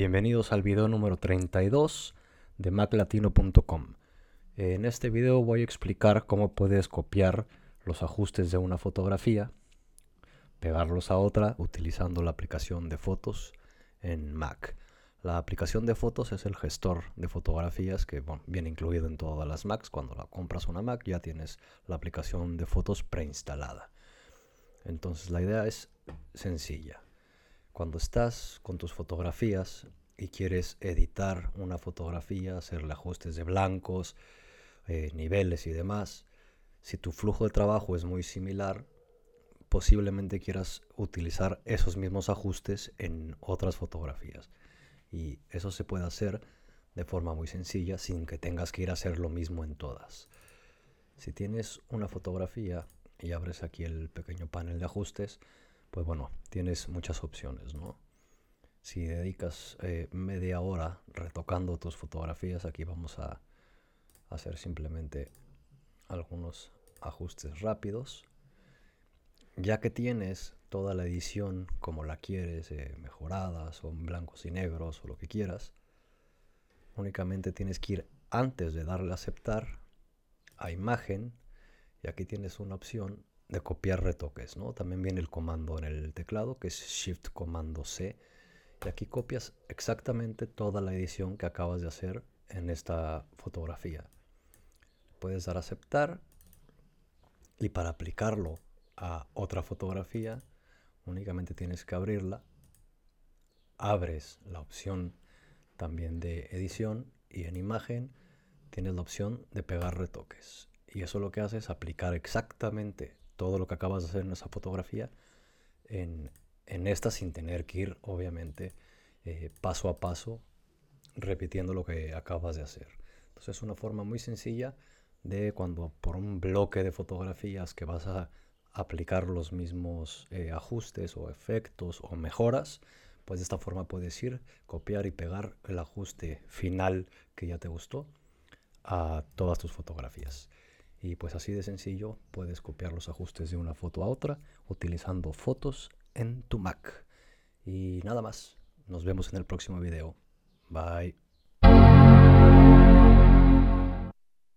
Bienvenidos al video número 32 de maclatino.com. En este video voy a explicar cómo puedes copiar los ajustes de una fotografía, pegarlos a otra utilizando la aplicación de fotos en Mac. La aplicación de fotos es el gestor de fotografías que viene incluido en todas las Macs. Cuando la compras una Mac ya tienes la aplicación de fotos preinstalada. Entonces la idea es sencilla cuando estás con tus fotografías y quieres editar una fotografía, hacerle ajustes de blancos, eh, niveles y demás, si tu flujo de trabajo es muy similar, posiblemente quieras utilizar esos mismos ajustes en otras fotografías. Y eso se puede hacer de forma muy sencilla sin que tengas que ir a hacer lo mismo en todas. Si tienes una fotografía y abres aquí el pequeño panel de ajustes, pues bueno, tienes muchas opciones, ¿no? Si dedicas eh, media hora retocando tus fotografías, aquí vamos a hacer simplemente algunos ajustes rápidos. Ya que tienes toda la edición como la quieres, eh, mejoradas o en blancos y negros o lo que quieras, únicamente tienes que ir antes de darle a aceptar a imagen y aquí tienes una opción de copiar retoques, ¿no? También viene el comando en el teclado que es Shift Comando C. Y aquí copias exactamente toda la edición que acabas de hacer en esta fotografía. Puedes dar aceptar y para aplicarlo a otra fotografía únicamente tienes que abrirla. Abres la opción también de edición y en imagen tienes la opción de pegar retoques. Y eso lo que hace es aplicar exactamente todo lo que acabas de hacer en esa fotografía en, esta sin tener que ir, obviamente, eh, paso a paso, repitiendo lo que acabas de hacer. Entonces es una forma muy sencilla de cuando por un bloque de fotografías que vas a aplicar los mismos eh, ajustes o efectos o mejoras, pues de esta forma puedes ir, copiar y pegar el ajuste final que ya te gustó a todas tus fotografías. Y pues así de sencillo puedes copiar los ajustes de una foto a otra utilizando fotos en tu Mac. Y nada más, nos vemos en el próximo video. Bye.